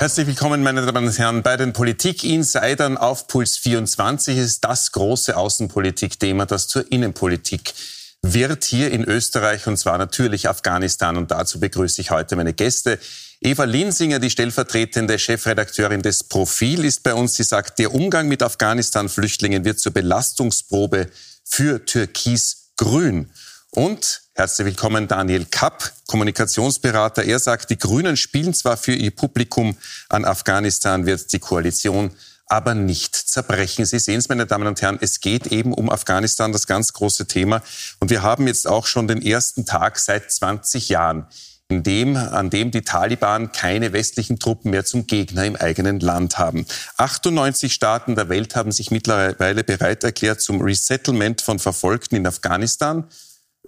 Herzlich willkommen, meine Damen und Herren, bei den Politik-Insidern auf Puls 24 ist das große Außenpolitik-Thema, das zur Innenpolitik wird hier in Österreich und zwar natürlich Afghanistan. Und dazu begrüße ich heute meine Gäste. Eva Linsinger, die stellvertretende Chefredakteurin des Profil, ist bei uns. Sie sagt, der Umgang mit Afghanistan-Flüchtlingen wird zur Belastungsprobe für Türkis-Grün. Und herzlich willkommen Daniel Kapp, Kommunikationsberater. Er sagt, die Grünen spielen zwar für ihr Publikum, an Afghanistan wird die Koalition aber nicht zerbrechen. Sie sehen es, meine Damen und Herren, es geht eben um Afghanistan, das ganz große Thema. Und wir haben jetzt auch schon den ersten Tag seit 20 Jahren, in dem, an dem die Taliban keine westlichen Truppen mehr zum Gegner im eigenen Land haben. 98 Staaten der Welt haben sich mittlerweile bereit erklärt zum Resettlement von Verfolgten in Afghanistan.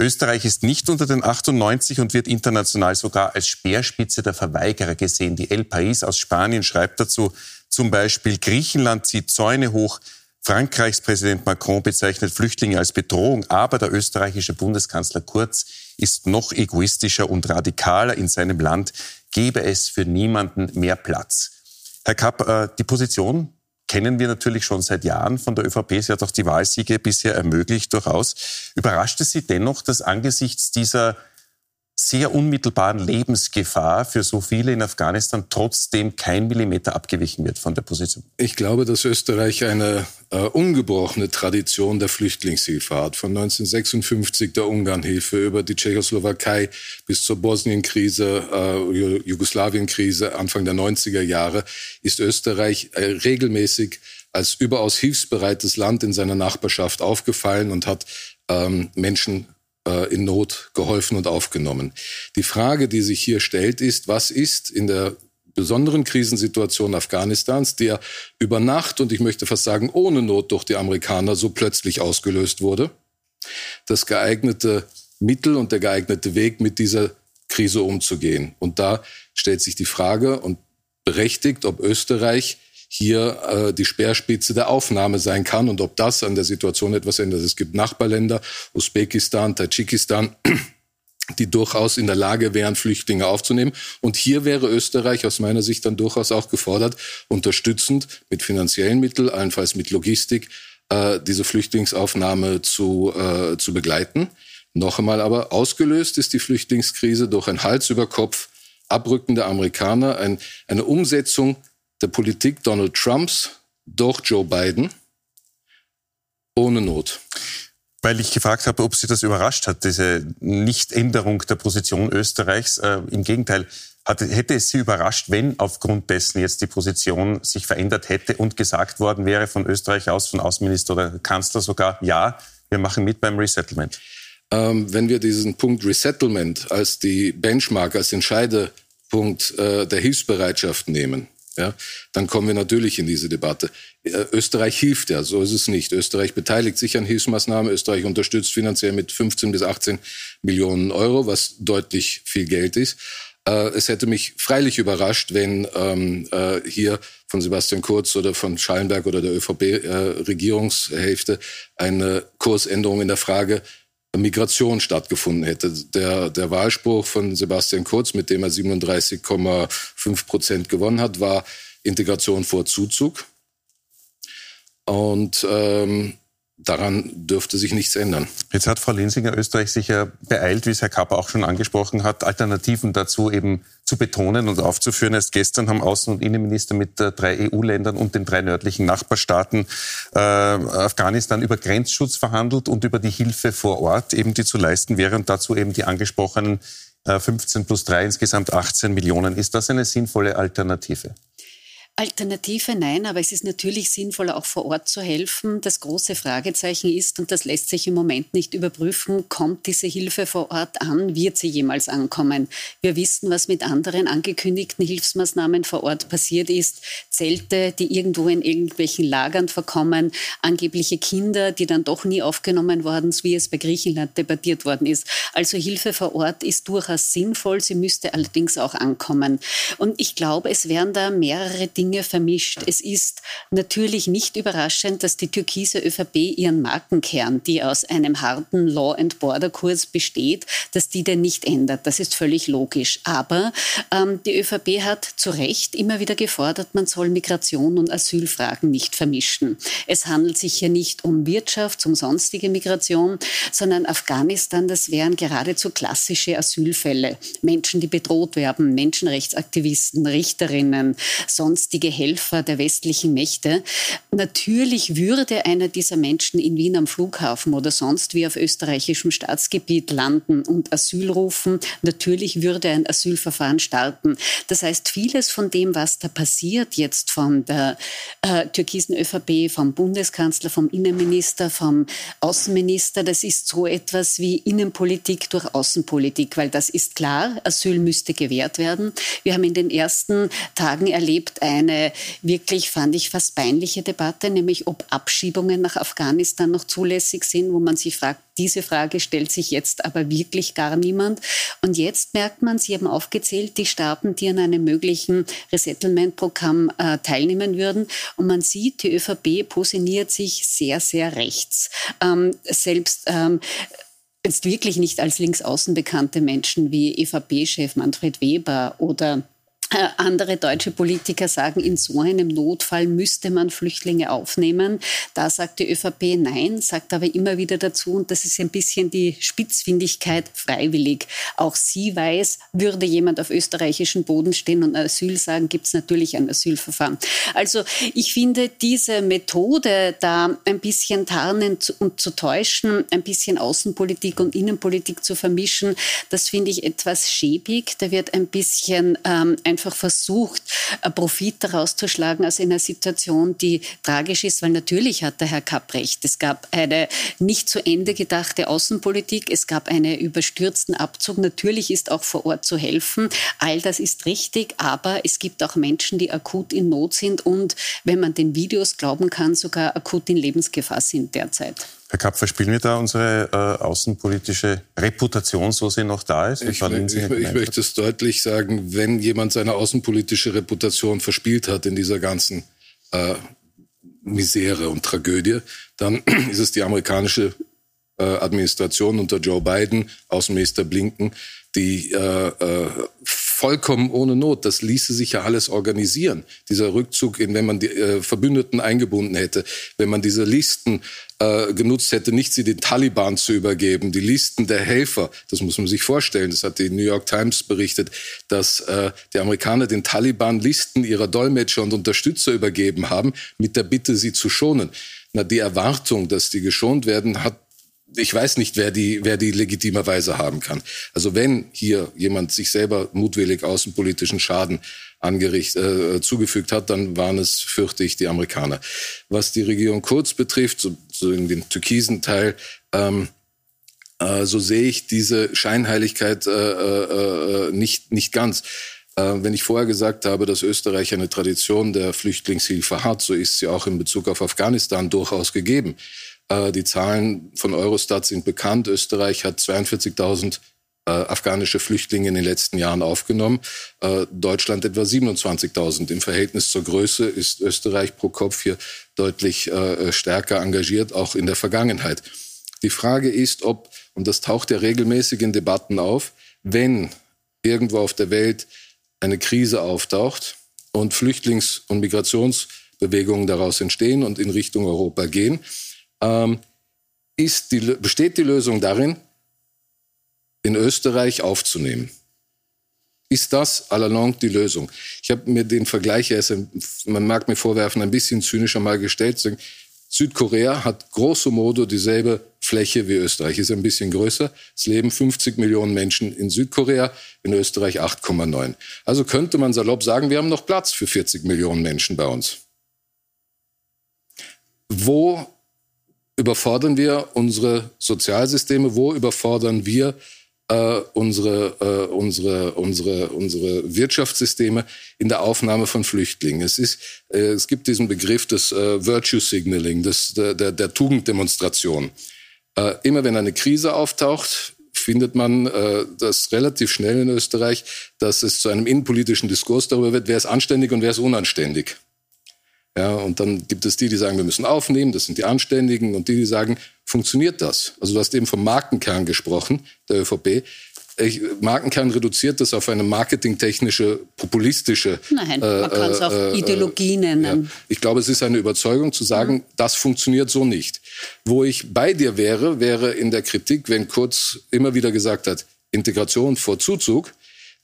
Österreich ist nicht unter den 98 und wird international sogar als Speerspitze der Verweigerer gesehen. Die El País aus Spanien schreibt dazu zum Beispiel, Griechenland zieht Zäune hoch, Frankreichs Präsident Macron bezeichnet Flüchtlinge als Bedrohung, aber der österreichische Bundeskanzler Kurz ist noch egoistischer und radikaler in seinem Land, gebe es für niemanden mehr Platz. Herr Kapp, äh, die Position kennen wir natürlich schon seit Jahren von der ÖVP. Sie hat auch die Wahlsiege bisher ermöglicht, durchaus. Überrascht es Sie dennoch, dass angesichts dieser sehr unmittelbaren Lebensgefahr für so viele in Afghanistan trotzdem kein Millimeter abgewichen wird von der Position? Ich glaube, dass Österreich eine äh, ungebrochene Tradition der Flüchtlingshilfe hat. Von 1956 der Ungarnhilfe über die Tschechoslowakei bis zur Bosnienkrise, äh, Jugoslawienkrise Anfang der 90er Jahre ist Österreich äh, regelmäßig als überaus hilfsbereites Land in seiner Nachbarschaft aufgefallen und hat ähm, Menschen in Not geholfen und aufgenommen. Die Frage, die sich hier stellt, ist, was ist in der besonderen Krisensituation Afghanistans, der über Nacht und ich möchte fast sagen ohne Not durch die Amerikaner so plötzlich ausgelöst wurde, das geeignete Mittel und der geeignete Weg, mit dieser Krise umzugehen. Und da stellt sich die Frage und berechtigt, ob Österreich hier äh, die Speerspitze der Aufnahme sein kann und ob das an der Situation etwas ändert. Es gibt Nachbarländer, Usbekistan, Tadschikistan, die durchaus in der Lage wären, Flüchtlinge aufzunehmen. Und hier wäre Österreich aus meiner Sicht dann durchaus auch gefordert, unterstützend mit finanziellen Mitteln, allenfalls mit Logistik, äh, diese Flüchtlingsaufnahme zu, äh, zu begleiten. Noch einmal aber, ausgelöst ist die Flüchtlingskrise durch ein Hals über Kopf Abrücken der Amerikaner, ein, eine Umsetzung der Politik Donald Trumps durch Joe Biden ohne Not. Weil ich gefragt habe, ob Sie das überrascht hat, diese Nichtänderung der Position Österreichs. Äh, Im Gegenteil, hatte, hätte es Sie überrascht, wenn aufgrund dessen jetzt die Position sich verändert hätte und gesagt worden wäre von Österreich aus, von Außenminister oder Kanzler sogar, ja, wir machen mit beim Resettlement? Ähm, wenn wir diesen Punkt Resettlement als die Benchmark, als Entscheidepunkt äh, der Hilfsbereitschaft nehmen, ja, dann kommen wir natürlich in diese Debatte. Äh, Österreich hilft ja, so ist es nicht. Österreich beteiligt sich an Hilfsmaßnahmen. Österreich unterstützt finanziell mit 15 bis 18 Millionen Euro, was deutlich viel Geld ist. Äh, es hätte mich freilich überrascht, wenn ähm, äh, hier von Sebastian Kurz oder von Schallenberg oder der ÖVP-Regierungshälfte eine Kursänderung in der Frage Migration stattgefunden hätte. Der, der Wahlspruch von Sebastian Kurz, mit dem er 37,5 Prozent gewonnen hat, war Integration vor Zuzug. Und ähm, daran dürfte sich nichts ändern. Jetzt hat Frau Linsinger Österreich sich ja beeilt, wie es Herr Kapper auch schon angesprochen hat, Alternativen dazu eben zu betonen und aufzuführen. Erst gestern haben Außen- und Innenminister mit äh, drei EU-Ländern und den drei nördlichen Nachbarstaaten äh, Afghanistan über Grenzschutz verhandelt und über die Hilfe vor Ort, eben die zu leisten wäre und dazu eben die angesprochenen äh, 15 plus 3, insgesamt 18 Millionen. Ist das eine sinnvolle Alternative? Alternative nein, aber es ist natürlich sinnvoller, auch vor Ort zu helfen. Das große Fragezeichen ist, und das lässt sich im Moment nicht überprüfen, kommt diese Hilfe vor Ort an? Wird sie jemals ankommen? Wir wissen, was mit anderen angekündigten Hilfsmaßnahmen vor Ort passiert ist. Zelte, die irgendwo in irgendwelchen Lagern verkommen, angebliche Kinder, die dann doch nie aufgenommen worden, wie es bei Griechenland debattiert worden ist. Also Hilfe vor Ort ist durchaus sinnvoll, sie müsste allerdings auch ankommen. Und ich glaube, es werden da mehrere Dinge Dinge vermischt. Es ist natürlich nicht überraschend, dass die türkise ÖVP ihren Markenkern, die aus einem harten Law and Border Kurs besteht, dass die den nicht ändert. Das ist völlig logisch. Aber ähm, die ÖVP hat zu Recht immer wieder gefordert, man soll Migration und Asylfragen nicht vermischen. Es handelt sich hier nicht um Wirtschaft, um sonstige Migration, sondern Afghanistan, das wären geradezu klassische Asylfälle. Menschen, die bedroht werden, Menschenrechtsaktivisten, Richterinnen, sonstige Helfer der westlichen Mächte. Natürlich würde einer dieser Menschen in Wien am Flughafen oder sonst wie auf österreichischem Staatsgebiet landen und Asyl rufen. Natürlich würde ein Asylverfahren starten. Das heißt, vieles von dem, was da passiert jetzt von der äh, türkisen ÖVP, vom Bundeskanzler, vom Innenminister, vom Außenminister, das ist so etwas wie Innenpolitik durch Außenpolitik, weil das ist klar, Asyl müsste gewährt werden. Wir haben in den ersten Tagen erlebt eine wirklich, fand ich, fast peinliche Debatte, nämlich ob Abschiebungen nach Afghanistan noch zulässig sind, wo man sich fragt, diese Frage stellt sich jetzt aber wirklich gar niemand. Und jetzt merkt man, Sie haben aufgezählt, die Staaten, die an einem möglichen Resettlement-Programm äh, teilnehmen würden. Und man sieht, die ÖVP positioniert sich sehr, sehr rechts. Ähm, selbst ähm, jetzt wirklich nicht als linksaußen bekannte Menschen wie EVP-Chef Manfred Weber oder andere deutsche Politiker sagen, in so einem Notfall müsste man Flüchtlinge aufnehmen. Da sagt die ÖVP nein, sagt aber immer wieder dazu, und das ist ein bisschen die Spitzfindigkeit freiwillig. Auch sie weiß, würde jemand auf österreichischem Boden stehen und Asyl sagen, gibt es natürlich ein Asylverfahren. Also ich finde diese Methode, da ein bisschen tarnen und zu täuschen, ein bisschen Außenpolitik und Innenpolitik zu vermischen, das finde ich etwas schäbig. Da wird ein bisschen ähm, ein einfach versucht, Profit daraus zu schlagen aus einer Situation, die tragisch ist, weil natürlich hat der Herr Kapp recht. Es gab eine nicht zu Ende gedachte Außenpolitik, es gab einen überstürzten Abzug. Natürlich ist auch vor Ort zu helfen. All das ist richtig, aber es gibt auch Menschen, die akut in Not sind und, wenn man den Videos glauben kann, sogar akut in Lebensgefahr sind derzeit. Herr Kapfer, spielen wir da unsere äh, außenpolitische Reputation, so sie noch da ist? Ich, ich, ich möchte es deutlich sagen, wenn jemand seine außenpolitische Reputation verspielt hat in dieser ganzen äh, Misere und Tragödie, dann ist es die amerikanische äh, Administration unter Joe Biden, Außenminister Blinken, die äh, äh, vollkommen ohne Not. Das ließe sich ja alles organisieren. Dieser Rückzug, in, wenn man die äh, Verbündeten eingebunden hätte, wenn man diese Listen äh, genutzt hätte, nicht sie den Taliban zu übergeben, die Listen der Helfer, das muss man sich vorstellen. Das hat die New York Times berichtet, dass äh, die Amerikaner den Taliban Listen ihrer Dolmetscher und Unterstützer übergeben haben, mit der Bitte, sie zu schonen. Na, die Erwartung, dass die geschont werden, hat ich weiß nicht, wer die, wer die legitimerweise haben kann. Also wenn hier jemand sich selber mutwillig außenpolitischen Schaden angerichtet, äh, zugefügt hat, dann waren es, fürchte ich, die Amerikaner. Was die Regierung Kurz betrifft, so, so in dem türkisen Teil, ähm, äh, so sehe ich diese Scheinheiligkeit äh, äh, äh nicht, nicht ganz. Äh, wenn ich vorher gesagt habe, dass Österreich eine Tradition der Flüchtlingshilfe hat, so ist sie auch in Bezug auf Afghanistan durchaus gegeben. Äh, die Zahlen von Eurostat sind bekannt. Österreich hat 42.000 äh, afghanische Flüchtlinge in den letzten Jahren aufgenommen. Äh, Deutschland etwa 27.000. Im Verhältnis zur Größe ist Österreich pro Kopf hier deutlich stärker engagiert, auch in der Vergangenheit. Die Frage ist, ob, und das taucht ja regelmäßig in Debatten auf, wenn irgendwo auf der Welt eine Krise auftaucht und Flüchtlings- und Migrationsbewegungen daraus entstehen und in Richtung Europa gehen, ähm, ist die, besteht die Lösung darin, in Österreich aufzunehmen. Ist das allalong die Lösung? Ich habe mir den Vergleich, man mag mir vorwerfen, ein bisschen zynischer mal gestellt. Südkorea hat grosso modo dieselbe Fläche wie Österreich, ist ein bisschen größer. Es leben 50 Millionen Menschen in Südkorea, in Österreich 8,9. Also könnte man salopp sagen, wir haben noch Platz für 40 Millionen Menschen bei uns. Wo überfordern wir unsere Sozialsysteme? Wo überfordern wir äh, unsere, äh, unsere, unsere, unsere Wirtschaftssysteme in der Aufnahme von Flüchtlingen? Es, ist, äh, es gibt diesen Begriff des äh, Virtue Signaling, des, der, der, der Tugenddemonstration. Äh, immer wenn eine Krise auftaucht, findet man äh, das relativ schnell in Österreich, dass es zu einem innenpolitischen Diskurs darüber wird, wer ist anständig und wer ist unanständig. Ja, und dann gibt es die, die sagen, wir müssen aufnehmen, das sind die Anständigen, und die, die sagen, funktioniert das? Also du hast eben vom Markenkern gesprochen, der ÖVP. Ich, Markenkern reduziert das auf eine marketingtechnische, populistische. Nein, man kann es auch äh, Ideologie nennen. Ja. Ich glaube, es ist eine Überzeugung zu sagen, mhm. das funktioniert so nicht. Wo ich bei dir wäre, wäre in der Kritik, wenn Kurz immer wieder gesagt hat, Integration vor Zuzug,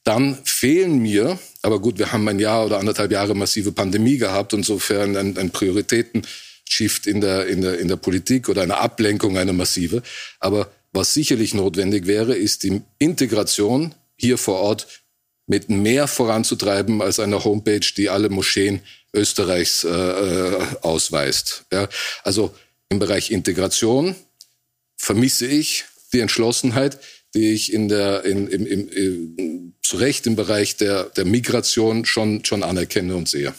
dann fehlen mir, aber gut, wir haben ein Jahr oder anderthalb Jahre massive Pandemie gehabt, insofern ein, ein Prioritäten-Shift in der, in, der, in der Politik oder eine Ablenkung, eine massive. Aber was sicherlich notwendig wäre, ist die Integration hier vor Ort mit mehr voranzutreiben als eine Homepage, die alle Moscheen Österreichs äh, äh ausweist. Ja, also im Bereich Integration vermisse ich die Entschlossenheit, die ich in der, in, im, im, im, zu Recht im Bereich der, der Migration schon, schon anerkenne und sehe.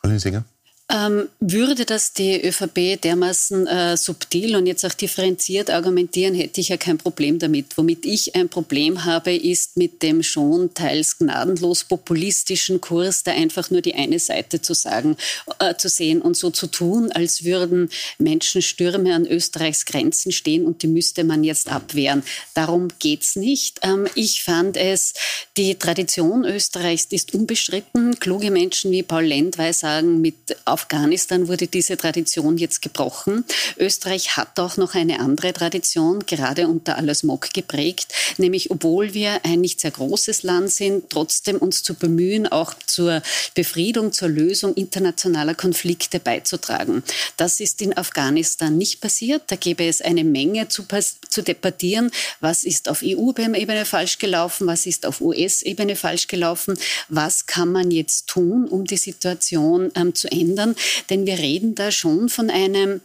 Frau Lüsinger? Ähm, würde das die ÖVP dermaßen äh, subtil und jetzt auch differenziert argumentieren, hätte ich ja kein Problem damit. Womit ich ein Problem habe, ist mit dem schon teils gnadenlos populistischen Kurs, da einfach nur die eine Seite zu sagen, äh, zu sehen und so zu tun, als würden Menschenstürme an Österreichs Grenzen stehen und die müsste man jetzt abwehren. Darum geht's nicht. Ähm, ich fand es, die Tradition Österreichs ist unbestritten. Kluge Menschen wie Paul Lendwey sagen, mit auf Afghanistan wurde diese Tradition jetzt gebrochen. Österreich hat auch noch eine andere Tradition, gerade unter Alles-Mock geprägt, nämlich obwohl wir ein nicht sehr großes Land sind, trotzdem uns zu bemühen, auch zur Befriedung, zur Lösung internationaler Konflikte beizutragen. Das ist in Afghanistan nicht passiert. Da gäbe es eine Menge zu, zu debattieren. Was ist auf EU-Ebene falsch gelaufen? Was ist auf US-Ebene falsch gelaufen? Was kann man jetzt tun, um die Situation ähm, zu ändern? Denn wir reden da schon von einem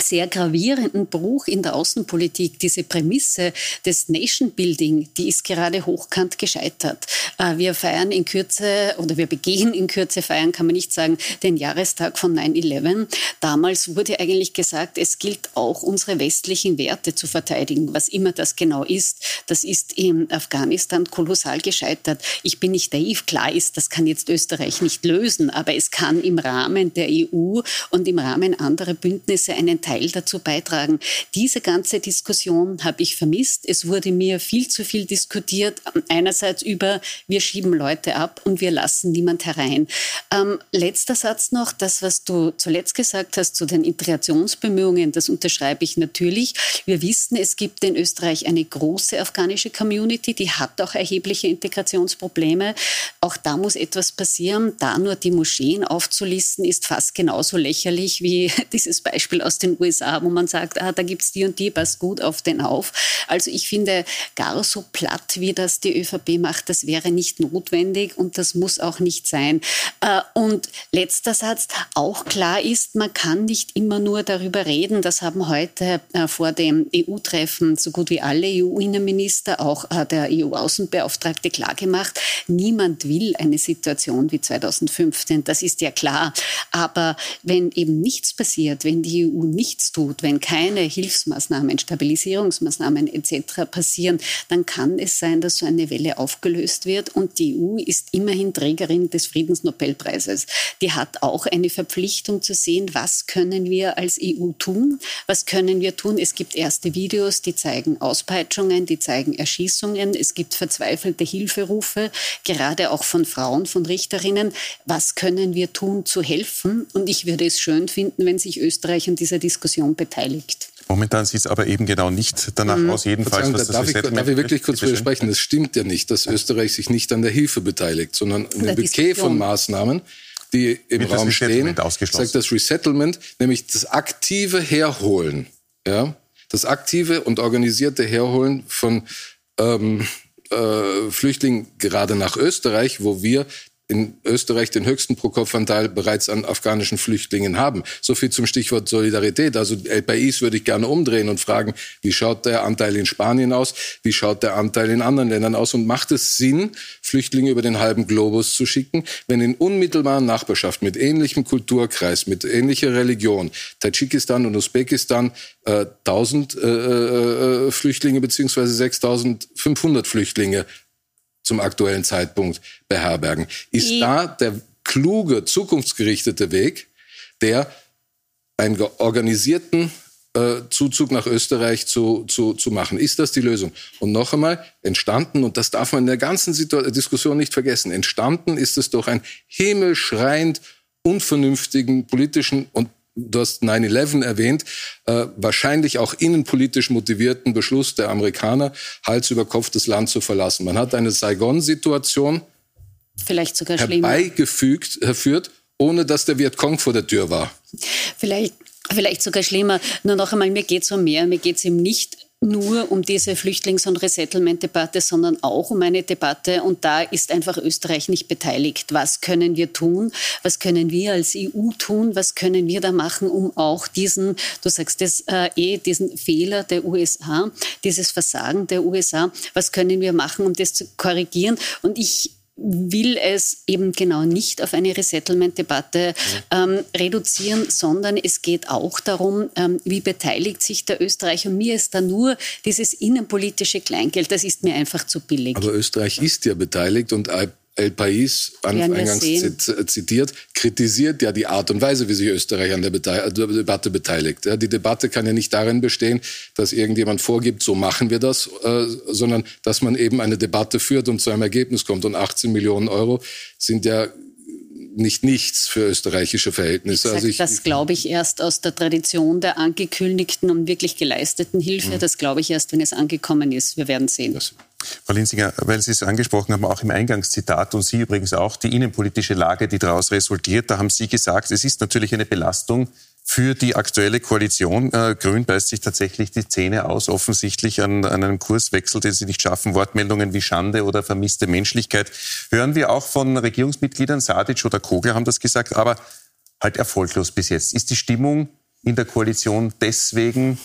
sehr gravierenden Bruch in der Außenpolitik. Diese Prämisse des Nation Building, die ist gerade hochkant gescheitert. Äh, wir feiern in Kürze oder wir begehen in Kürze, feiern kann man nicht sagen, den Jahrestag von 9-11. Damals wurde eigentlich gesagt, es gilt auch unsere westlichen Werte zu verteidigen, was immer das genau ist. Das ist in Afghanistan kolossal gescheitert. Ich bin nicht naiv, klar ist, das kann jetzt Österreich nicht lösen, aber es kann im Rahmen der EU und im Rahmen anderer Bündnisse einen Teil dazu beitragen. Diese ganze Diskussion habe ich vermisst. Es wurde mir viel zu viel diskutiert. Einerseits über, wir schieben Leute ab und wir lassen niemand herein. Ähm, letzter Satz noch, das, was du zuletzt gesagt hast zu den Integrationsbemühungen, das unterschreibe ich natürlich. Wir wissen, es gibt in Österreich eine große afghanische Community, die hat auch erhebliche Integrationsprobleme. Auch da muss etwas passieren. Da nur die Moscheen aufzulisten, ist fast genauso lächerlich wie dieses Beispiel aus den USA, wo man sagt, ah, da es die und die, passt gut auf den auf. Also ich finde, gar so platt, wie das die ÖVP macht, das wäre nicht notwendig und das muss auch nicht sein. Äh, und letzter Satz, auch klar ist, man kann nicht immer nur darüber reden, das haben heute äh, vor dem EU-Treffen so gut wie alle EU-Innenminister, auch äh, der EU-Außenbeauftragte klargemacht, niemand will eine Situation wie 2015, das ist ja klar. Aber wenn eben nichts passiert, wenn die EU nicht nichts tut, wenn keine Hilfsmaßnahmen, Stabilisierungsmaßnahmen etc. passieren, dann kann es sein, dass so eine Welle aufgelöst wird. Und die EU ist immerhin Trägerin des Friedensnobelpreises. Die hat auch eine Verpflichtung zu sehen, was können wir als EU tun, was können wir tun. Es gibt erste Videos, die zeigen Auspeitschungen, die zeigen Erschießungen. Es gibt verzweifelte Hilferufe, gerade auch von Frauen, von Richterinnen. Was können wir tun, zu helfen? Und ich würde es schön finden, wenn sich Österreich an dieser Diskussion Diskussion beteiligt. Momentan sieht es aber eben genau nicht danach mhm. aus, jedenfalls. Was darf, ich, darf ich wirklich kurz widersprechen? Es stimmt ja nicht, dass Österreich sich nicht an der Hilfe beteiligt, sondern an dem Bouquet von Maßnahmen, die im Wird Raum stehen, sagt das Resettlement, nämlich das aktive Herholen, ja, das aktive und organisierte Herholen von ähm, äh, Flüchtlingen gerade nach Österreich, wo wir in Österreich den höchsten Pro-Kopf-Anteil bereits an afghanischen Flüchtlingen haben. So viel zum Stichwort Solidarität. Also El Pais würde ich gerne umdrehen und fragen, wie schaut der Anteil in Spanien aus? Wie schaut der Anteil in anderen Ländern aus? Und macht es Sinn, Flüchtlinge über den halben Globus zu schicken, wenn in unmittelbarer Nachbarschaft mit ähnlichem Kulturkreis, mit ähnlicher Religion, Tadschikistan und Usbekistan, äh, 1000 äh, äh, Flüchtlinge beziehungsweise 6.500 Flüchtlinge zum aktuellen Zeitpunkt beherbergen. Ist da der kluge, zukunftsgerichtete Weg, der einen organisierten äh, Zuzug nach Österreich zu, zu, zu machen. Ist das die Lösung? Und noch einmal, entstanden, und das darf man in der ganzen Diskussion nicht vergessen, entstanden ist es durch einen himmelschreiend unvernünftigen politischen und du hast 9-11 erwähnt, äh, wahrscheinlich auch innenpolitisch motivierten Beschluss der Amerikaner, Hals über Kopf das Land zu verlassen. Man hat eine Saigon-Situation vielleicht sogar herbeigefügt, erführt, ohne dass der Vietcong vor der Tür war. Vielleicht, vielleicht sogar schlimmer. Nur noch einmal, mir geht es um mehr. Mir geht es eben nicht nur um diese Flüchtlings- und Resettlement-Debatte, sondern auch um eine Debatte. Und da ist einfach Österreich nicht beteiligt. Was können wir tun? Was können wir als EU tun? Was können wir da machen, um auch diesen, du sagst das äh, eh, diesen Fehler der USA, dieses Versagen der USA, was können wir machen, um das zu korrigieren? Und ich will es eben genau nicht auf eine Resettlement-Debatte ähm, reduzieren, sondern es geht auch darum, ähm, wie beteiligt sich der Österreich. Und mir ist da nur dieses innenpolitische Kleingeld, das ist mir einfach zu billig. Aber Österreich ist ja beteiligt und El Pais eingangs zitiert, kritisiert ja die Art und Weise, wie sich Österreich an der, Debatte beteiligt. Ja, die Debatte kann ja nicht darin bestehen, dass irgendjemand vorgibt, so machen wir das, äh, sondern dass man eben eine Debatte führt und zu einem Ergebnis kommt. Und 18 Millionen Euro sind ja nicht nichts für österreichische Verhältnisse. Also ich, das glaube ich erst aus der Tradition der angekündigten und wirklich geleisteten Hilfe. Mhm. Das glaube ich erst, wenn es angekommen ist. Wir werden sehen. Das Frau Linsinger, weil Sie es angesprochen haben, auch im Eingangszitat und Sie übrigens auch, die innenpolitische Lage, die daraus resultiert, da haben Sie gesagt, es ist natürlich eine Belastung für die aktuelle Koalition. Äh, Grün beißt sich tatsächlich die Zähne aus, offensichtlich an, an, einem Kurswechsel, den sie nicht schaffen. Wortmeldungen wie Schande oder vermisste Menschlichkeit hören wir auch von Regierungsmitgliedern. Sadic oder Kogler haben das gesagt, aber halt erfolglos bis jetzt. Ist die Stimmung in der Koalition deswegen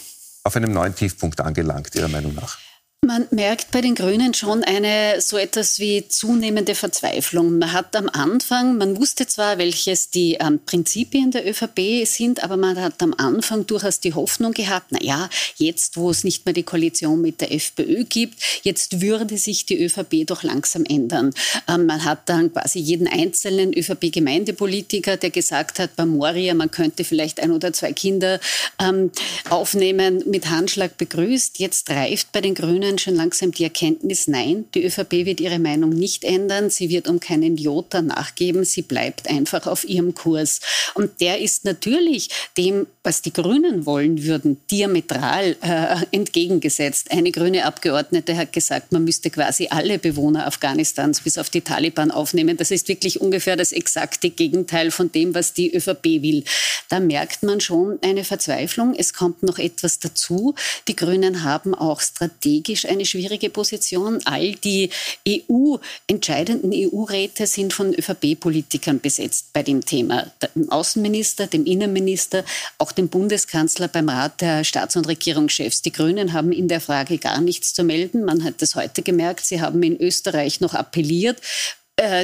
auf einem neuen Tiefpunkt angelangt, Ihrer Meinung nach? Man merkt bei den Grünen schon eine so etwas wie zunehmende Verzweiflung. Man hat am Anfang, man wusste zwar, welches die ähm, Prinzipien der ÖVP sind, aber man hat am Anfang durchaus die Hoffnung gehabt, na ja, jetzt, wo es nicht mehr die Koalition mit der FPÖ gibt, jetzt würde sich die ÖVP doch langsam ändern. Ähm, man hat dann quasi jeden einzelnen ÖVP-Gemeindepolitiker, der gesagt hat, bei Moria, man könnte vielleicht ein oder zwei Kinder ähm, aufnehmen, mit Handschlag begrüßt. Jetzt reift bei den Grünen Grünen schon langsam die Erkenntnis, nein, die ÖVP wird ihre Meinung nicht ändern, sie wird um keinen Jota nachgeben, sie bleibt einfach auf ihrem Kurs. Und der ist natürlich dem, was die Grünen wollen würden, diametral äh, entgegengesetzt. Eine grüne Abgeordnete hat gesagt, man müsste quasi alle Bewohner Afghanistans bis auf die Taliban aufnehmen. Das ist wirklich ungefähr das exakte Gegenteil von dem, was die ÖVP will. Da merkt man schon eine Verzweiflung. Es kommt noch etwas dazu. Die Grünen haben auch strategisch politisch eine schwierige Position. All die EU, entscheidenden EU-Räte sind von ÖVP-Politikern besetzt bei dem Thema. Dem Außenminister, dem Innenminister, auch dem Bundeskanzler beim Rat der Staats- und Regierungschefs. Die Grünen haben in der Frage gar nichts zu melden. Man hat das heute gemerkt. Sie haben in Österreich noch appelliert,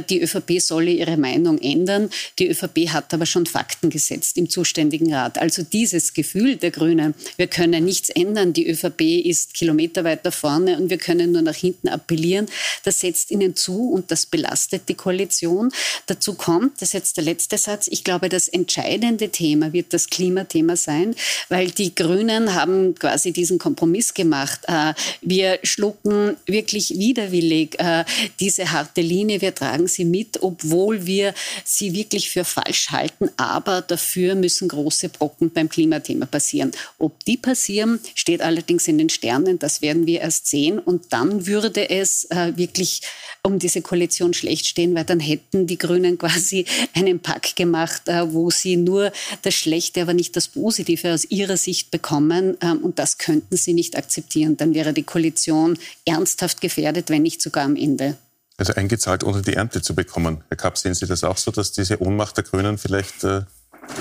die ÖVP solle ihre Meinung ändern. Die ÖVP hat aber schon Fakten gesetzt im zuständigen Rat. Also dieses Gefühl der Grünen, wir können nichts ändern, die ÖVP ist kilometerweit da vorne und wir können nur nach hinten appellieren, das setzt ihnen zu und das belastet die Koalition. Dazu kommt, das ist jetzt der letzte Satz, ich glaube, das entscheidende Thema wird das Klimathema sein, weil die Grünen haben quasi diesen Kompromiss gemacht. Äh, wir schlucken wirklich widerwillig äh, diese harte Linie. Wir tragen sie mit, obwohl wir sie wirklich für falsch halten. Aber dafür müssen große Brocken beim Klimathema passieren. Ob die passieren, steht allerdings in den Sternen. Das werden wir erst sehen. Und dann würde es äh, wirklich um diese Koalition schlecht stehen, weil dann hätten die Grünen quasi einen Pakt gemacht, äh, wo sie nur das Schlechte, aber nicht das Positive aus ihrer Sicht bekommen. Ähm, und das könnten sie nicht akzeptieren. Dann wäre die Koalition ernsthaft gefährdet, wenn nicht sogar am Ende also eingezahlt, ohne die Ernte zu bekommen. Herr Kapp, sehen Sie das auch so, dass diese Ohnmacht der Grünen vielleicht äh,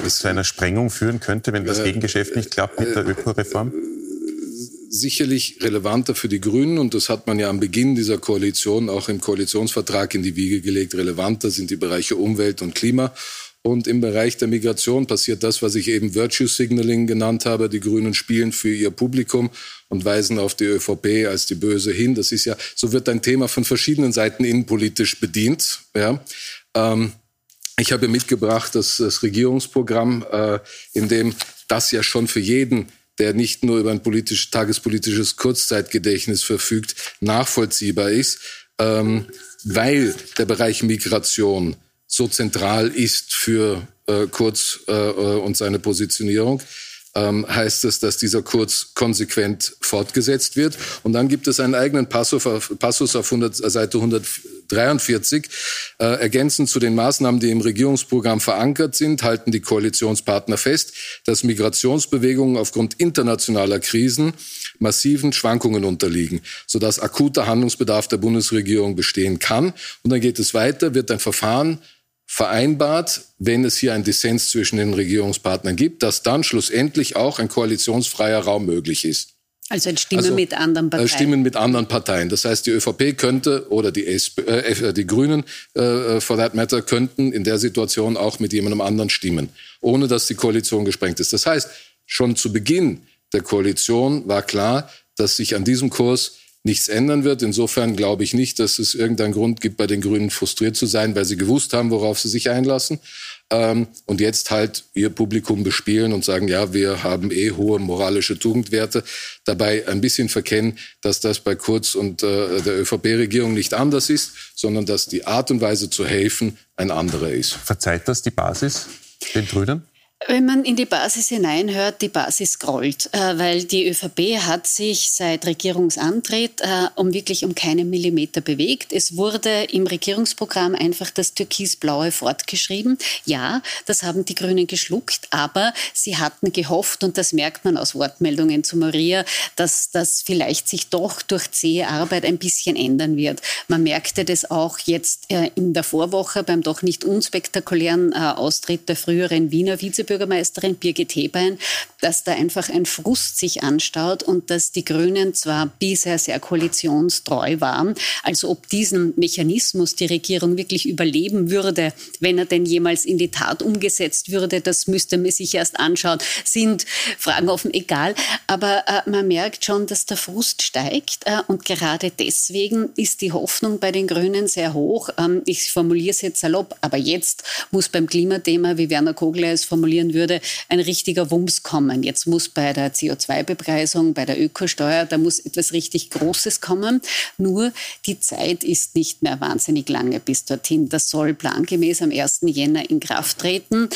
zu einer Sprengung führen könnte, wenn das Gegengeschäft nicht klappt mit der Ökoreform? Sicherlich relevanter für die Grünen, und das hat man ja am Beginn dieser Koalition auch im Koalitionsvertrag in die Wiege gelegt, relevanter sind die Bereiche Umwelt und Klima. Und im Bereich der Migration passiert das, was ich eben Virtue Signaling genannt habe. Die Grünen spielen für ihr Publikum und weisen auf die ÖVP als die Böse hin. Das ist ja, so wird ein Thema von verschiedenen Seiten innenpolitisch bedient. Ja. Ähm, Ich habe mitgebracht das, das Regierungsprogramm, äh, in dem das ja schon für jeden der nicht nur über ein politisch, tagespolitisches Kurzzeitgedächtnis verfügt, nachvollziehbar ist, ähm, weil der Bereich Migration so zentral ist für äh, Kurz äh, äh und seine Positionierung ähm, heißt es, dass dieser Kurs konsequent fortgesetzt wird. Und dann gibt es einen eigenen Passus auf, Passus auf 100, äh, Seite 143. Äh, ergänzend zu den Maßnahmen, die im Regierungsprogramm verankert sind, halten die Koalitionspartner fest, dass Migrationsbewegungen aufgrund internationaler Krisen massiven Schwankungen unterliegen, sodass akuter Handlungsbedarf der Bundesregierung bestehen kann. Und dann geht es weiter, wird ein Verfahren vereinbart, wenn es hier einen Dissens zwischen den Regierungspartnern gibt, dass dann schlussendlich auch ein koalitionsfreier Raum möglich ist. Also ein Stimmen also, mit anderen Parteien. Stimmen mit anderen Parteien. Das heißt, die ÖVP könnte oder die, SP, äh, die Grünen, äh, for that matter, könnten in der Situation auch mit jemandem anderen stimmen, ohne dass die Koalition gesprengt ist. Das heißt, schon zu Beginn der Koalition war klar, dass sich an diesem Kurs nichts ändern wird. Insofern glaube ich nicht, dass es irgendeinen Grund gibt, bei den Grünen frustriert zu sein, weil sie gewusst haben, worauf sie sich einlassen. Ähm, und jetzt halt ihr Publikum bespielen und sagen, ja, wir haben eh hohe moralische Tugendwerte. Dabei ein bisschen verkennen, dass das bei Kurz und äh, der ÖVP-Regierung nicht anders ist, sondern dass die Art und Weise zu helfen ein anderer ist. Verzeiht das die Basis den Grünen? Wenn man in die Basis hineinhört, die Basis grollt, äh, weil die ÖVP hat sich seit Regierungsantritt äh, um wirklich um keinen Millimeter bewegt. Es wurde im Regierungsprogramm einfach das Türkisblaue fortgeschrieben. Ja, das haben die Grünen geschluckt, aber sie hatten gehofft, und das merkt man aus Wortmeldungen zu Maria, dass das vielleicht sich doch durch zähe Arbeit ein bisschen ändern wird. Man merkte das auch jetzt äh, in der Vorwoche beim doch nicht unspektakulären Austritt der früheren Wiener Vize Vizebürgermeisterin Birgit Hebein, dass da einfach ein Frust sich anstaut und dass die Grünen zwar bisher sehr koalitionstreu waren, also ob diesen Mechanismus die Regierung wirklich überleben würde, wenn er denn jemals in die Tat umgesetzt würde, das müsste man sich erst anschauen, sind Fragen offen, egal. Aber äh, man merkt schon, dass der Frust steigt äh, und gerade deswegen ist die Hoffnung bei den Grünen sehr hoch. Ähm, ich formuliere es jetzt salopp, aber jetzt muss beim Klimathema, wie Werner Kogler es formuliert, formulieren würde, ein richtiger Wumms kommen. Jetzt muss bei der CO2-Bepreisung, bei der Ökosteuer, da muss etwas richtig Großes kommen. Nur die Zeit ist nicht mehr wahnsinnig lange bis dorthin. Das soll plangemäß am 1. Jänner in Kraft treten.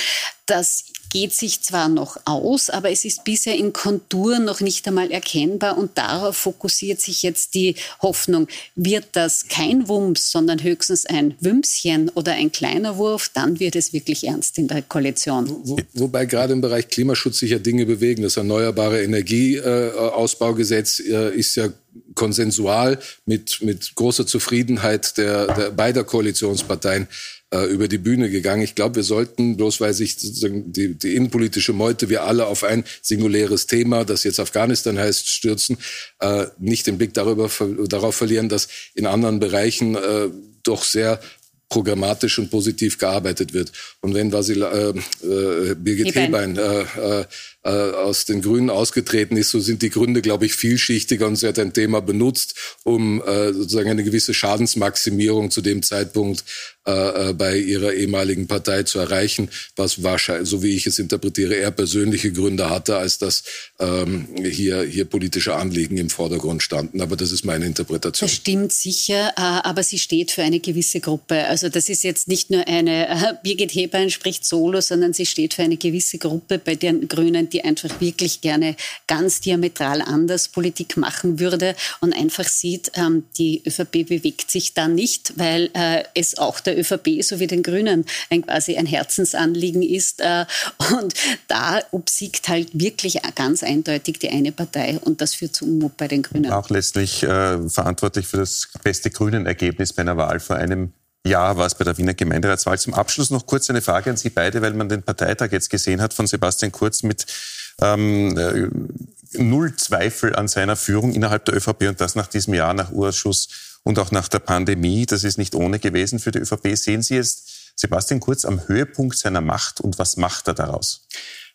Das geht sich zwar noch aus, aber es ist bisher in Kontur noch nicht einmal erkennbar und darauf fokussiert sich jetzt die Hoffnung. Wird das kein Wumms, sondern höchstens ein Wümschen oder ein kleiner Wurf, dann wird es wirklich ernst in der Koalition. Wo, wobei gerade im Bereich Klimaschutz sich ja Dinge bewegen. Das Erneuerbare Energieausbaugesetz äh, ist ja konsensual mit, mit großer Zufriedenheit der, der beider Koalitionsparteien äh, über die Bühne gegangen. Ich glaube, wir sollten, bloß weil sich die, die innenpolitische Meute, wir alle auf ein singuläres Thema, das jetzt Afghanistan heißt, stürzen, äh, nicht den Blick darüber, darauf verlieren, dass in anderen Bereichen äh, doch sehr programmatisch und positiv gearbeitet wird. Und wenn Vasil, äh, äh, Birgit Hebein, Hebein äh, äh, äh, aus den Grünen ausgetreten ist, so sind die Gründe, glaube ich, vielschichtiger und sie hat ein Thema benutzt, um äh, sozusagen eine gewisse Schadensmaximierung zu dem Zeitpunkt äh, äh, bei ihrer ehemaligen Partei zu erreichen, was wahrscheinlich, so wie ich es interpretiere, eher persönliche Gründe hatte, als dass ähm, hier, hier politische Anliegen im Vordergrund standen. Aber das ist meine Interpretation. Das stimmt sicher, äh, aber sie steht für eine gewisse Gruppe. Also das ist jetzt nicht nur eine, äh, Birgit Hebein spricht solo, sondern sie steht für eine gewisse Gruppe bei den Grünen, die einfach wirklich gerne ganz diametral anders Politik machen würde und einfach sieht, ähm, die ÖVP bewegt sich da nicht, weil äh, es auch der ÖVP sowie den Grünen ein, quasi ein Herzensanliegen ist. Äh, und da obsiegt halt wirklich ganz eindeutig die eine Partei und das führt zu Unmut bei den Grünen. Auch letztlich äh, verantwortlich für das beste Grünen-Ergebnis bei einer Wahl vor einem ja, war es bei der Wiener Gemeinderatswahl. Zum Abschluss noch kurz eine Frage an Sie beide, weil man den Parteitag jetzt gesehen hat von Sebastian Kurz mit ähm, äh, null Zweifel an seiner Führung innerhalb der ÖVP und das nach diesem Jahr, nach Urschuss und auch nach der Pandemie. Das ist nicht ohne gewesen für die ÖVP. Sehen Sie jetzt Sebastian Kurz am Höhepunkt seiner Macht und was macht er daraus?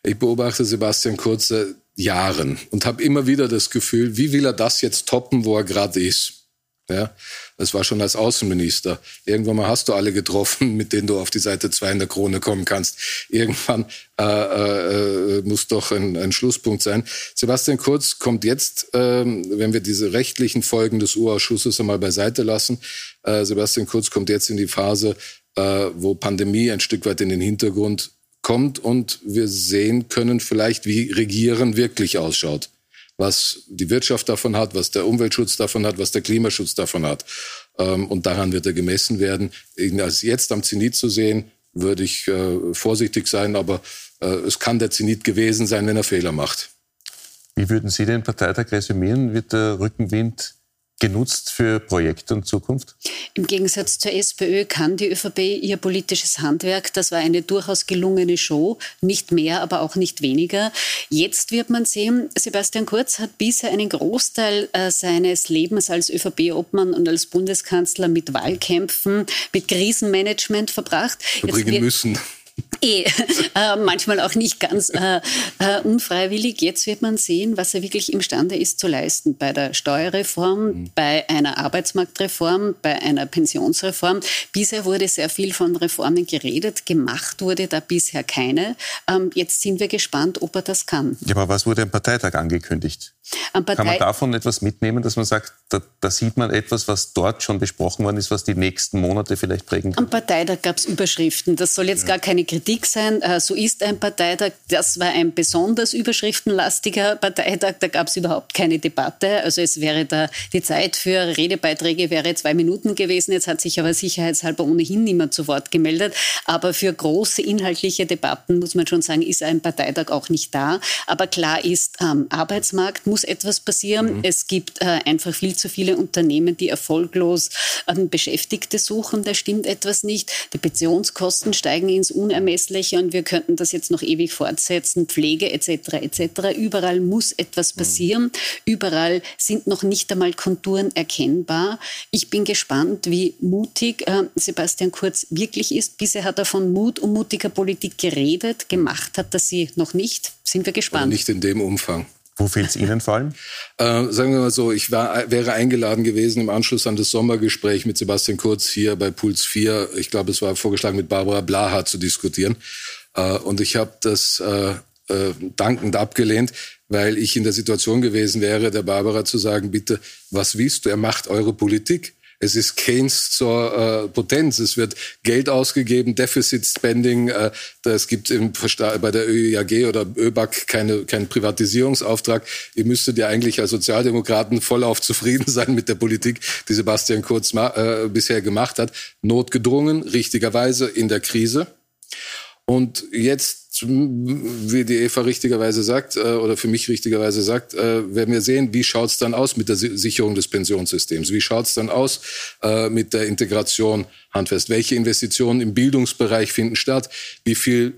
Ich beobachte Sebastian Kurz seit Jahren und habe immer wieder das Gefühl, wie will er das jetzt toppen, wo er gerade ist? Ja, das war schon als Außenminister. Irgendwann mal hast du alle getroffen, mit denen du auf die Seite 2 in der Krone kommen kannst. Irgendwann äh, äh, muss doch ein, ein, Schlusspunkt sein. Sebastian Kurz kommt jetzt, äh, wenn wir diese rechtlichen Folgen des U-Ausschusses einmal beiseite lassen, äh, Sebastian Kurz kommt jetzt in die Phase, äh, wo Pandemie ein Stück weit in den Hintergrund kommt und wir sehen können vielleicht, wie Regieren wirklich ausschaut was die Wirtschaft davon hat, was der Umweltschutz davon hat, was der Klimaschutz davon hat. Ähm, und daran wird er gemessen werden. Ihn als jetzt am Zenit zu sehen, würde ich äh, vorsichtig sein, aber äh, es kann der Zenit gewesen sein, wenn er Fehler macht. Wie würden Sie den Parteitag resümieren? Wird der Rückenwind genutzt für Projekte und Zukunft? Im Gegensatz zur SPÖ kann die ÖVP ihr politisches Handwerk. Das war eine durchaus gelungene Show. Nicht mehr, aber auch nicht weniger. Jetzt wird man sehen, Sebastian Kurz hat bisher einen Großteil äh, seines Lebens als ÖVP-Obmann und als Bundeskanzler mit Wahlkämpfen, mit Krisenmanagement verbracht. Verbringen müssen. Eh, äh, manchmal auch nicht ganz äh, äh, unfreiwillig. Jetzt wird man sehen, was er wirklich imstande ist zu leisten bei der Steuerreform, mhm. bei einer Arbeitsmarktreform, bei einer Pensionsreform. Bisher wurde sehr viel von Reformen geredet, gemacht wurde da bisher keine. Ähm, jetzt sind wir gespannt, ob er das kann. Ja, aber was wurde am Parteitag angekündigt? Kann man davon etwas mitnehmen, dass man sagt, da, da, sieht man etwas, was dort schon besprochen worden ist, was die nächsten Monate vielleicht prägen kann? Am Parteitag gab es Überschriften. Das soll jetzt ja. gar keine Kritik sein. Äh, so ist ein Parteitag. Das war ein besonders überschriftenlastiger Parteitag. Da gab es überhaupt keine Debatte. Also es wäre da die Zeit für Redebeiträge wäre zwei Minuten gewesen. Jetzt hat sich aber sicherheitshalber ohnehin niemand zu Wort gemeldet. Aber für große inhaltliche Debatten muss man schon sagen, ist ein Parteitag auch nicht da. Aber klar ist, am Arbeitsmarkt muss muss etwas passieren. Mhm. Es gibt äh, einfach viel zu viele Unternehmen, die erfolglos ähm, Beschäftigte suchen. Da stimmt etwas nicht. Die Pensionskosten steigen ins Unermessliche und wir könnten das jetzt noch ewig fortsetzen. Pflege etc. etc. Überall muss etwas mhm. passieren. Mhm. Überall sind noch nicht einmal Konturen erkennbar. Ich bin gespannt, wie mutig äh, Sebastian Kurz wirklich ist. Bisher hat er von Mut und mutiger Politik geredet. Gemacht hat er sie noch nicht. Sind wir gespannt. Aber nicht in dem Umfang. Wo fehlt es Ihnen vor allem? Äh, sagen wir mal so, ich war, wäre eingeladen gewesen im Anschluss an das Sommergespräch mit Sebastian Kurz hier bei Puls 4. Ich glaube, es war vorgeschlagen, mit Barbara Blaha zu diskutieren. Äh, und ich habe das äh, äh, dankend abgelehnt, weil ich in der Situation gewesen wäre, der Barbara zu sagen, bitte, was willst du? Er macht eure Politik. Es ist Keynes zur äh, Potenz. Es wird Geld ausgegeben, Deficit Spending. Äh, es gibt im, bei der ÖIAG oder ÖBAG keine, keinen Privatisierungsauftrag. Ihr müsstet ja eigentlich als Sozialdemokraten vollauf zufrieden sein mit der Politik, die Sebastian Kurz äh, bisher gemacht hat. Notgedrungen, richtigerweise in der Krise. Und jetzt wie die Eva richtigerweise sagt, äh, oder für mich richtigerweise sagt, äh, werden wir sehen, wie schaut es dann aus mit der Sicherung des Pensionssystems? Wie schaut es dann aus äh, mit der Integration handfest? Welche Investitionen im Bildungsbereich finden statt? Wie viel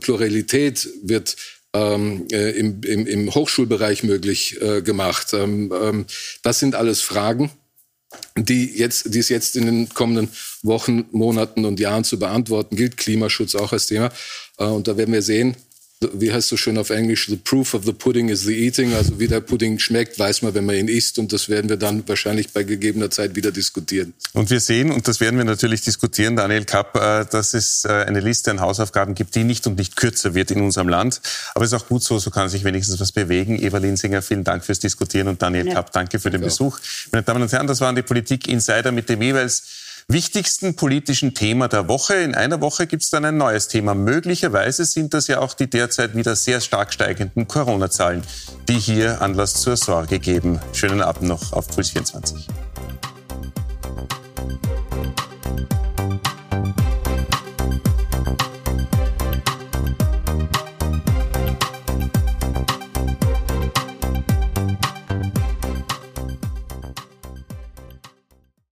Pluralität wird ähm, im, im, im, Hochschulbereich möglich gemacht? Ähm, ähm, das sind alles Fragen, die, jetzt, die es jetzt in den kommenden Wochen, Monaten und Jahren zu beantworten gilt. Klimaschutz auch als Thema. Äh, und da werden wir sehen, wie heißt so schön auf Englisch, the proof of the pudding is the eating. Also wie der Pudding schmeckt, weiß man, wenn man ihn isst. Und das werden wir dann wahrscheinlich bei gegebener Zeit wieder diskutieren. Und wir sehen, und das werden wir natürlich diskutieren, Daniel Kapp, äh, dass es äh, eine Liste an Hausaufgaben gibt, die nicht und nicht kürzer wird in unserem Land. Aber es ist auch gut so, so kann sich wenigstens was bewegen. Eva Linsinger, vielen Dank fürs Diskutieren und Daniel ja. Kapp, danke für den ja. Besuch. Meine Damen und Herren, das waren die Politik Insider mit dem jeweils wichtigsten politischen Thema der Woche. In einer Woche gibt es dann ein neues Thema. Möglicherweise sind das ja auch die derzeit wieder sehr stark steigenden Corona-Zahlen, die hier Anlass zur Sorge geben. Schönen Abend noch auf Puls 24.